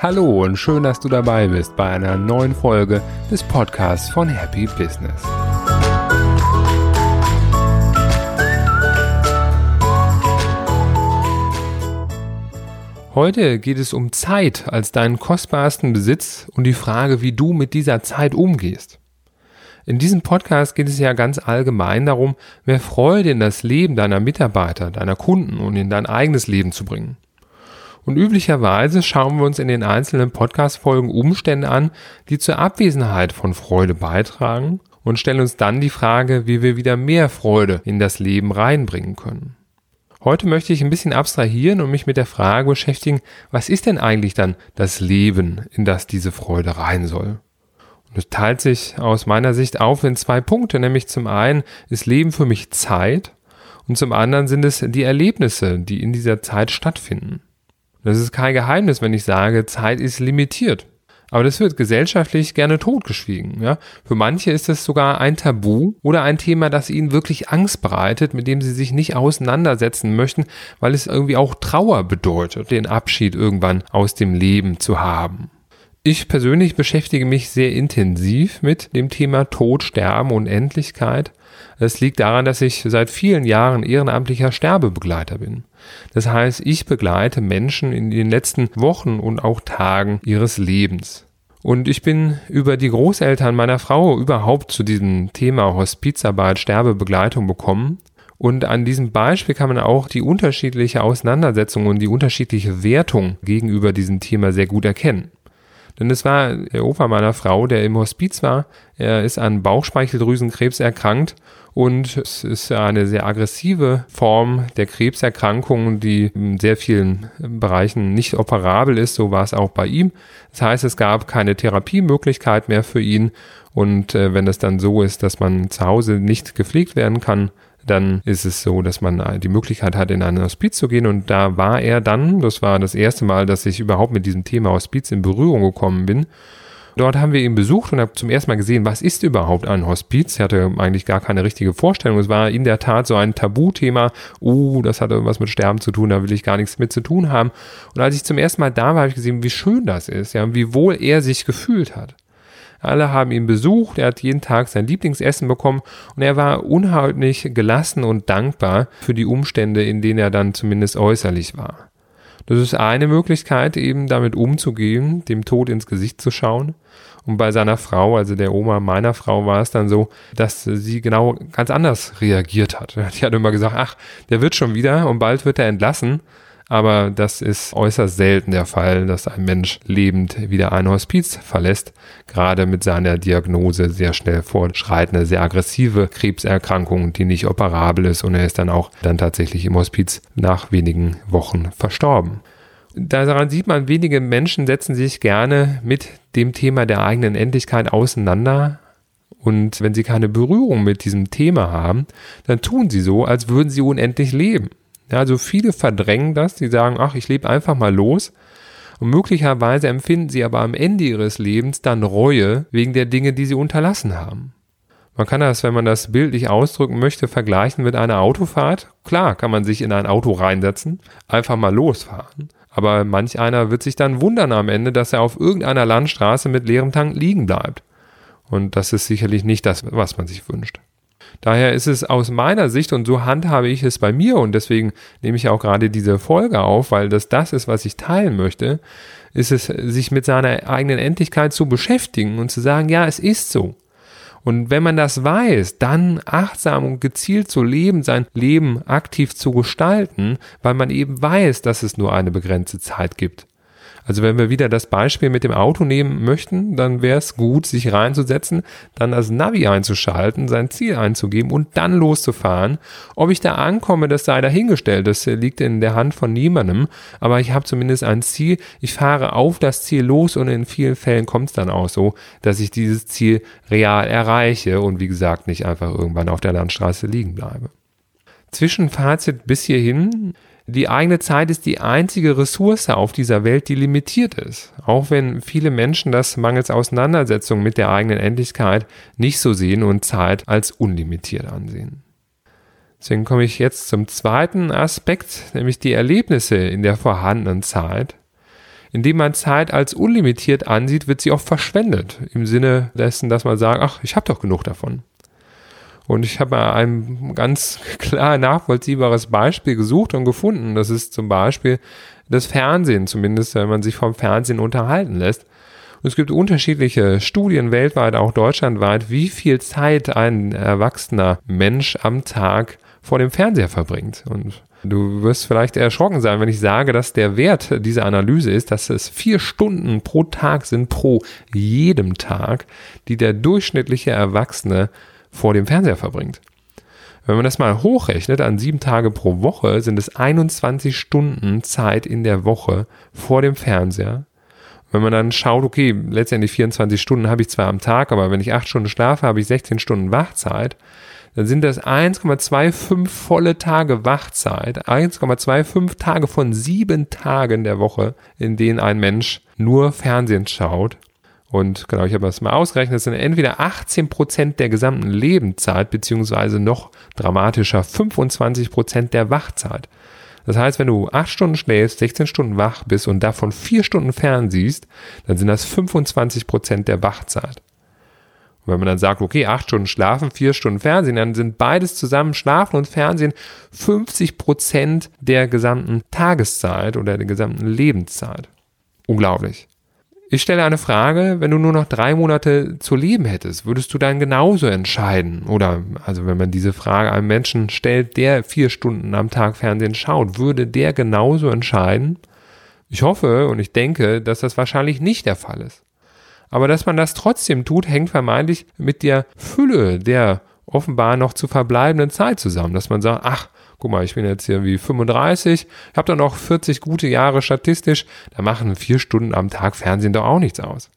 Hallo und schön, dass du dabei bist bei einer neuen Folge des Podcasts von Happy Business. Heute geht es um Zeit als deinen kostbarsten Besitz und die Frage, wie du mit dieser Zeit umgehst. In diesem Podcast geht es ja ganz allgemein darum, mehr Freude in das Leben deiner Mitarbeiter, deiner Kunden und in dein eigenes Leben zu bringen. Und üblicherweise schauen wir uns in den einzelnen Podcast-Folgen Umstände an, die zur Abwesenheit von Freude beitragen und stellen uns dann die Frage, wie wir wieder mehr Freude in das Leben reinbringen können. Heute möchte ich ein bisschen abstrahieren und mich mit der Frage beschäftigen, was ist denn eigentlich dann das Leben, in das diese Freude rein soll? Es teilt sich aus meiner Sicht auf in zwei Punkte, nämlich zum einen ist Leben für mich Zeit und zum anderen sind es die Erlebnisse, die in dieser Zeit stattfinden. Das ist kein Geheimnis, wenn ich sage, Zeit ist limitiert. Aber das wird gesellschaftlich gerne totgeschwiegen. Ja? Für manche ist es sogar ein Tabu oder ein Thema, das ihnen wirklich Angst bereitet, mit dem sie sich nicht auseinandersetzen möchten, weil es irgendwie auch Trauer bedeutet, den Abschied irgendwann aus dem Leben zu haben. Ich persönlich beschäftige mich sehr intensiv mit dem Thema Tod, Sterben und Endlichkeit das liegt daran, dass ich seit vielen Jahren ehrenamtlicher Sterbebegleiter bin. Das heißt, ich begleite Menschen in den letzten Wochen und auch Tagen ihres Lebens. Und ich bin über die Großeltern meiner Frau überhaupt zu diesem Thema Hospizarbeit, Sterbebegleitung bekommen. Und an diesem Beispiel kann man auch die unterschiedliche Auseinandersetzung und die unterschiedliche Wertung gegenüber diesem Thema sehr gut erkennen. Denn es war der Opa meiner Frau, der im Hospiz war. Er ist an Bauchspeicheldrüsenkrebs erkrankt und es ist eine sehr aggressive Form der Krebserkrankung, die in sehr vielen Bereichen nicht operabel ist. So war es auch bei ihm. Das heißt, es gab keine Therapiemöglichkeit mehr für ihn. Und äh, wenn es dann so ist, dass man zu Hause nicht gepflegt werden kann, dann ist es so, dass man die Möglichkeit hat, in einen Hospiz zu gehen. Und da war er dann, das war das erste Mal, dass ich überhaupt mit diesem Thema Hospiz in Berührung gekommen bin. Dort haben wir ihn besucht und habe zum ersten Mal gesehen, was ist überhaupt ein Hospiz. Er hatte eigentlich gar keine richtige Vorstellung. Es war in der Tat so ein Tabuthema. Uh, das hat irgendwas mit Sterben zu tun, da will ich gar nichts mit zu tun haben. Und als ich zum ersten Mal da war, habe ich gesehen, wie schön das ist, ja, und wie wohl er sich gefühlt hat. Alle haben ihn besucht, er hat jeden Tag sein Lieblingsessen bekommen und er war unheimlich gelassen und dankbar für die Umstände, in denen er dann zumindest äußerlich war. Das ist eine Möglichkeit, eben damit umzugehen, dem Tod ins Gesicht zu schauen. Und bei seiner Frau, also der Oma meiner Frau, war es dann so, dass sie genau ganz anders reagiert hat. Die hat immer gesagt, ach, der wird schon wieder und bald wird er entlassen. Aber das ist äußerst selten der Fall, dass ein Mensch lebend wieder ein Hospiz verlässt, gerade mit seiner Diagnose sehr schnell fortschreitende, sehr aggressive Krebserkrankung, die nicht operabel ist und er ist dann auch dann tatsächlich im Hospiz nach wenigen Wochen verstorben. Daran sieht man, wenige Menschen setzen sich gerne mit dem Thema der eigenen Endlichkeit auseinander, und wenn sie keine Berührung mit diesem Thema haben, dann tun sie so, als würden sie unendlich leben. Ja, also viele verdrängen das, die sagen, ach, ich lebe einfach mal los. Und möglicherweise empfinden sie aber am Ende ihres Lebens dann Reue wegen der Dinge, die sie unterlassen haben. Man kann das, wenn man das bildlich ausdrücken möchte, vergleichen mit einer Autofahrt. Klar kann man sich in ein Auto reinsetzen, einfach mal losfahren. Aber manch einer wird sich dann wundern am Ende, dass er auf irgendeiner Landstraße mit leerem Tank liegen bleibt. Und das ist sicherlich nicht das, was man sich wünscht. Daher ist es aus meiner Sicht, und so handhabe ich es bei mir, und deswegen nehme ich auch gerade diese Folge auf, weil das das ist, was ich teilen möchte, ist es, sich mit seiner eigenen Endlichkeit zu beschäftigen und zu sagen, ja, es ist so. Und wenn man das weiß, dann achtsam und gezielt zu leben, sein Leben aktiv zu gestalten, weil man eben weiß, dass es nur eine begrenzte Zeit gibt. Also wenn wir wieder das Beispiel mit dem Auto nehmen möchten, dann wäre es gut, sich reinzusetzen, dann das Navi einzuschalten, sein Ziel einzugeben und dann loszufahren. Ob ich da ankomme, das sei dahingestellt. Das liegt in der Hand von niemandem. Aber ich habe zumindest ein Ziel. Ich fahre auf das Ziel los und in vielen Fällen kommt es dann auch so, dass ich dieses Ziel real erreiche und wie gesagt nicht einfach irgendwann auf der Landstraße liegen bleibe. Zwischenfazit bis hierhin die eigene Zeit ist die einzige Ressource auf dieser Welt, die limitiert ist. Auch wenn viele Menschen das mangels Auseinandersetzung mit der eigenen Endlichkeit nicht so sehen und Zeit als unlimitiert ansehen. Deswegen komme ich jetzt zum zweiten Aspekt, nämlich die Erlebnisse in der vorhandenen Zeit. Indem man Zeit als unlimitiert ansieht, wird sie oft verschwendet. Im Sinne dessen, dass man sagt, ach, ich habe doch genug davon. Und ich habe ein ganz klar nachvollziehbares Beispiel gesucht und gefunden. Das ist zum Beispiel das Fernsehen, zumindest wenn man sich vom Fernsehen unterhalten lässt. Und es gibt unterschiedliche Studien weltweit, auch deutschlandweit, wie viel Zeit ein erwachsener Mensch am Tag vor dem Fernseher verbringt. Und du wirst vielleicht erschrocken sein, wenn ich sage, dass der Wert dieser Analyse ist, dass es vier Stunden pro Tag sind, pro jedem Tag, die der durchschnittliche Erwachsene vor dem Fernseher verbringt. Wenn man das mal hochrechnet, an sieben Tage pro Woche sind es 21 Stunden Zeit in der Woche vor dem Fernseher. Wenn man dann schaut, okay, letztendlich 24 Stunden habe ich zwar am Tag, aber wenn ich acht Stunden schlafe, habe ich 16 Stunden Wachzeit, dann sind das 1,25 volle Tage Wachzeit, 1,25 Tage von sieben Tagen der Woche, in denen ein Mensch nur Fernsehen schaut und genau, ich habe das mal ausgerechnet, das sind entweder 18 Prozent der gesamten Lebenszeit, beziehungsweise noch dramatischer 25 Prozent der Wachzeit. Das heißt, wenn du 8 Stunden schläfst, 16 Stunden wach bist und davon 4 Stunden fernsiehst, dann sind das 25 Prozent der Wachzeit. Und wenn man dann sagt, okay, 8 Stunden schlafen, 4 Stunden Fernsehen, dann sind beides zusammen, Schlafen und Fernsehen, 50 Prozent der gesamten Tageszeit oder der gesamten Lebenszeit. Unglaublich. Ich stelle eine Frage, wenn du nur noch drei Monate zu leben hättest, würdest du dann genauso entscheiden? Oder, also wenn man diese Frage einem Menschen stellt, der vier Stunden am Tag Fernsehen schaut, würde der genauso entscheiden? Ich hoffe und ich denke, dass das wahrscheinlich nicht der Fall ist. Aber dass man das trotzdem tut, hängt vermeintlich mit der Fülle der offenbar noch zu verbleibenden Zeit zusammen, dass man sagt, ach, guck mal, ich bin jetzt hier wie 35, ich habe da noch 40 gute Jahre statistisch, da machen vier Stunden am Tag Fernsehen doch auch nichts aus.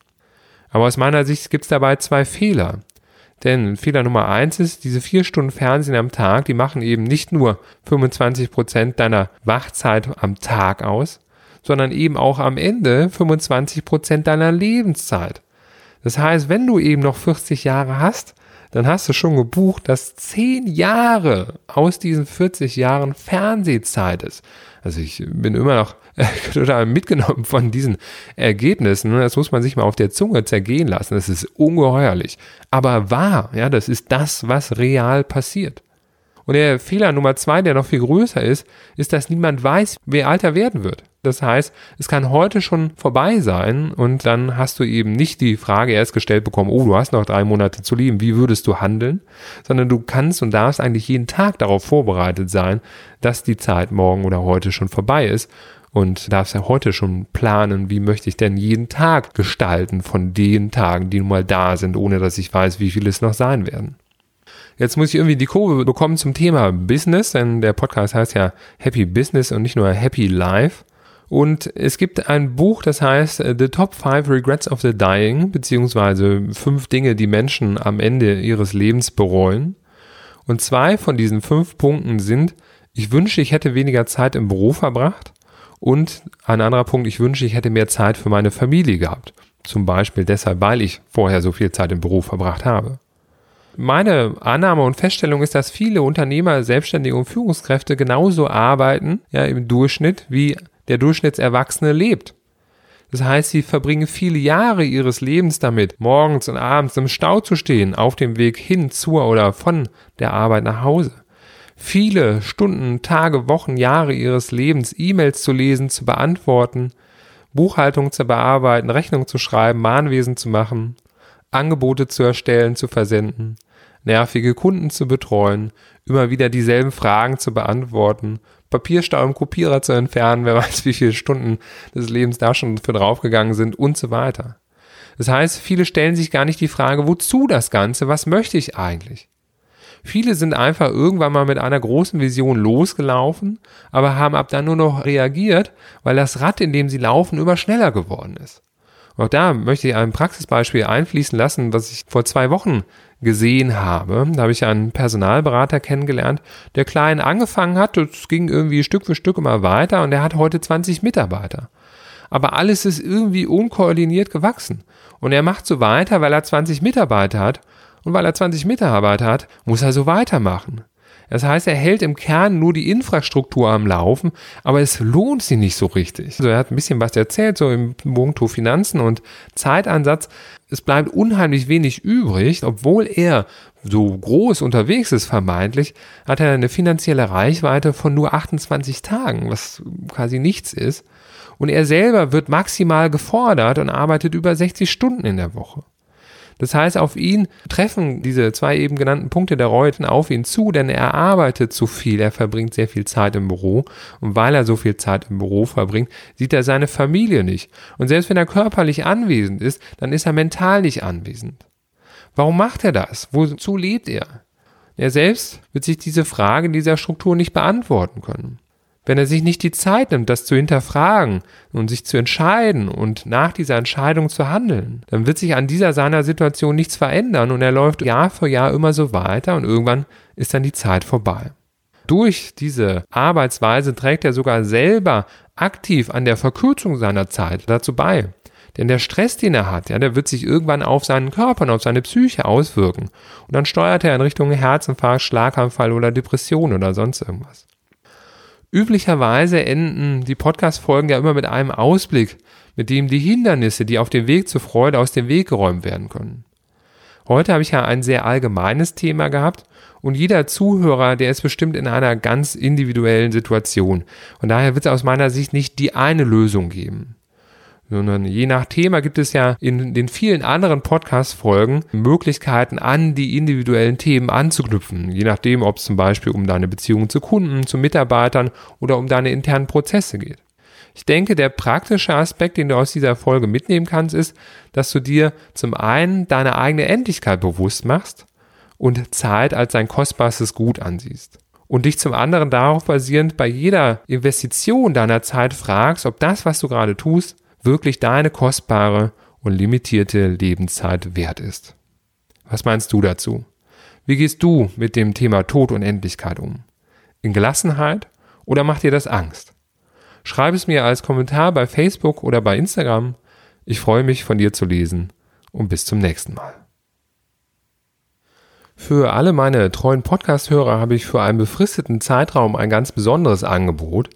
Aber aus meiner Sicht gibt es dabei zwei Fehler. Denn Fehler Nummer eins ist, diese vier Stunden Fernsehen am Tag, die machen eben nicht nur 25 Prozent deiner Wachzeit am Tag aus, sondern eben auch am Ende 25 Prozent deiner Lebenszeit. Das heißt, wenn du eben noch 40 Jahre hast, dann hast du schon gebucht, dass zehn Jahre aus diesen 40 Jahren Fernsehzeit ist. Also ich bin immer noch total mitgenommen von diesen Ergebnissen. Das muss man sich mal auf der Zunge zergehen lassen. Das ist ungeheuerlich. Aber wahr, ja, das ist das, was real passiert. Und der Fehler Nummer zwei, der noch viel größer ist, ist, dass niemand weiß, wer alter werden wird. Das heißt, es kann heute schon vorbei sein und dann hast du eben nicht die Frage erst gestellt bekommen, oh, du hast noch drei Monate zu leben, wie würdest du handeln? Sondern du kannst und darfst eigentlich jeden Tag darauf vorbereitet sein, dass die Zeit morgen oder heute schon vorbei ist und darfst ja heute schon planen, wie möchte ich denn jeden Tag gestalten von den Tagen, die nun mal da sind, ohne dass ich weiß, wie viele es noch sein werden. Jetzt muss ich irgendwie die Kurve bekommen zum Thema Business, denn der Podcast heißt ja Happy Business und nicht nur Happy Life. Und es gibt ein Buch, das heißt äh, The Top 5 Regrets of the Dying, beziehungsweise fünf Dinge, die Menschen am Ende ihres Lebens bereuen. Und zwei von diesen fünf Punkten sind, ich wünsche, ich hätte weniger Zeit im Beruf verbracht. Und ein anderer Punkt, ich wünsche, ich hätte mehr Zeit für meine Familie gehabt. Zum Beispiel deshalb, weil ich vorher so viel Zeit im Beruf verbracht habe. Meine Annahme und Feststellung ist, dass viele Unternehmer, Selbstständige und Führungskräfte genauso arbeiten, ja, im Durchschnitt wie der Durchschnittserwachsene lebt. Das heißt, sie verbringen viele Jahre ihres Lebens damit, morgens und abends im Stau zu stehen, auf dem Weg hin zur oder von der Arbeit nach Hause. Viele Stunden, Tage, Wochen, Jahre ihres Lebens E-Mails zu lesen, zu beantworten, Buchhaltung zu bearbeiten, Rechnung zu schreiben, Mahnwesen zu machen, Angebote zu erstellen, zu versenden, nervige Kunden zu betreuen, immer wieder dieselben Fragen zu beantworten, Papierstau im Kopierer zu entfernen, wer weiß, wie viele Stunden des Lebens da schon für draufgegangen sind und so weiter. Das heißt, viele stellen sich gar nicht die Frage, wozu das Ganze, was möchte ich eigentlich? Viele sind einfach irgendwann mal mit einer großen Vision losgelaufen, aber haben ab dann nur noch reagiert, weil das Rad, in dem sie laufen, immer schneller geworden ist. Auch da möchte ich ein Praxisbeispiel einfließen lassen, was ich vor zwei Wochen gesehen habe. Da habe ich einen Personalberater kennengelernt, der klein angefangen hat. Es ging irgendwie Stück für Stück immer weiter und er hat heute 20 Mitarbeiter. Aber alles ist irgendwie unkoordiniert gewachsen. Und er macht so weiter, weil er 20 Mitarbeiter hat. Und weil er 20 Mitarbeiter hat, muss er so weitermachen. Das heißt, er hält im Kern nur die Infrastruktur am Laufen, aber es lohnt sich nicht so richtig. Also er hat ein bisschen was erzählt, so im Punkto Finanzen und Zeitansatz. Es bleibt unheimlich wenig übrig, obwohl er so groß unterwegs ist vermeintlich, hat er eine finanzielle Reichweite von nur 28 Tagen, was quasi nichts ist. Und er selber wird maximal gefordert und arbeitet über 60 Stunden in der Woche. Das heißt, auf ihn treffen diese zwei eben genannten Punkte der Reuten auf ihn zu, denn er arbeitet zu viel, er verbringt sehr viel Zeit im Büro und weil er so viel Zeit im Büro verbringt, sieht er seine Familie nicht. Und selbst wenn er körperlich anwesend ist, dann ist er mental nicht anwesend. Warum macht er das? Wozu lebt er? Er selbst wird sich diese Frage in dieser Struktur nicht beantworten können. Wenn er sich nicht die Zeit nimmt, das zu hinterfragen und sich zu entscheiden und nach dieser Entscheidung zu handeln, dann wird sich an dieser seiner Situation nichts verändern und er läuft Jahr für Jahr immer so weiter und irgendwann ist dann die Zeit vorbei. Durch diese Arbeitsweise trägt er sogar selber aktiv an der Verkürzung seiner Zeit dazu bei. Denn der Stress, den er hat, ja, der wird sich irgendwann auf seinen Körper und auf seine Psyche auswirken. Und dann steuert er in Richtung Herzinfarkt, Schlaganfall oder Depression oder sonst irgendwas. Üblicherweise enden die Podcast-Folgen ja immer mit einem Ausblick, mit dem die Hindernisse, die auf dem Weg zur Freude aus dem Weg geräumt werden können. Heute habe ich ja ein sehr allgemeines Thema gehabt und jeder Zuhörer, der ist bestimmt in einer ganz individuellen Situation. Und daher wird es aus meiner Sicht nicht die eine Lösung geben sondern je nach Thema gibt es ja in den vielen anderen Podcast-Folgen Möglichkeiten, an die individuellen Themen anzuknüpfen. Je nachdem, ob es zum Beispiel um deine Beziehungen zu Kunden, zu Mitarbeitern oder um deine internen Prozesse geht. Ich denke, der praktische Aspekt, den du aus dieser Folge mitnehmen kannst, ist, dass du dir zum einen deine eigene Endlichkeit bewusst machst und Zeit als dein kostbarstes Gut ansiehst. Und dich zum anderen darauf basierend bei jeder Investition deiner Zeit fragst, ob das, was du gerade tust, wirklich deine kostbare und limitierte Lebenszeit wert ist. Was meinst du dazu? Wie gehst du mit dem Thema Tod und Endlichkeit um? In Gelassenheit oder macht dir das Angst? Schreib es mir als Kommentar bei Facebook oder bei Instagram. Ich freue mich von dir zu lesen und bis zum nächsten Mal. Für alle meine treuen Podcast-Hörer habe ich für einen befristeten Zeitraum ein ganz besonderes Angebot.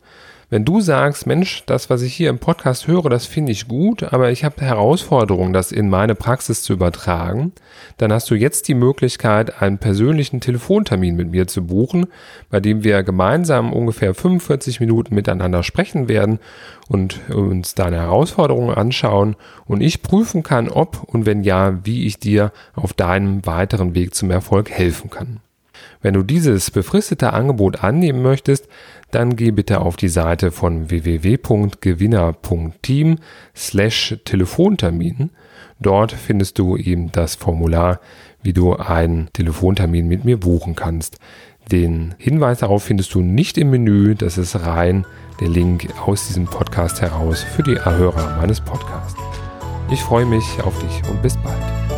Wenn du sagst, Mensch, das, was ich hier im Podcast höre, das finde ich gut, aber ich habe Herausforderungen, das in meine Praxis zu übertragen, dann hast du jetzt die Möglichkeit, einen persönlichen Telefontermin mit mir zu buchen, bei dem wir gemeinsam ungefähr 45 Minuten miteinander sprechen werden und uns deine Herausforderungen anschauen und ich prüfen kann, ob und wenn ja, wie ich dir auf deinem weiteren Weg zum Erfolg helfen kann. Wenn du dieses befristete Angebot annehmen möchtest, dann geh bitte auf die Seite von www.gewinner.team slash Telefontermin. Dort findest du eben das Formular, wie du einen Telefontermin mit mir buchen kannst. Den Hinweis darauf findest du nicht im Menü, das ist rein der Link aus diesem Podcast heraus für die Erhörer meines Podcasts. Ich freue mich auf dich und bis bald.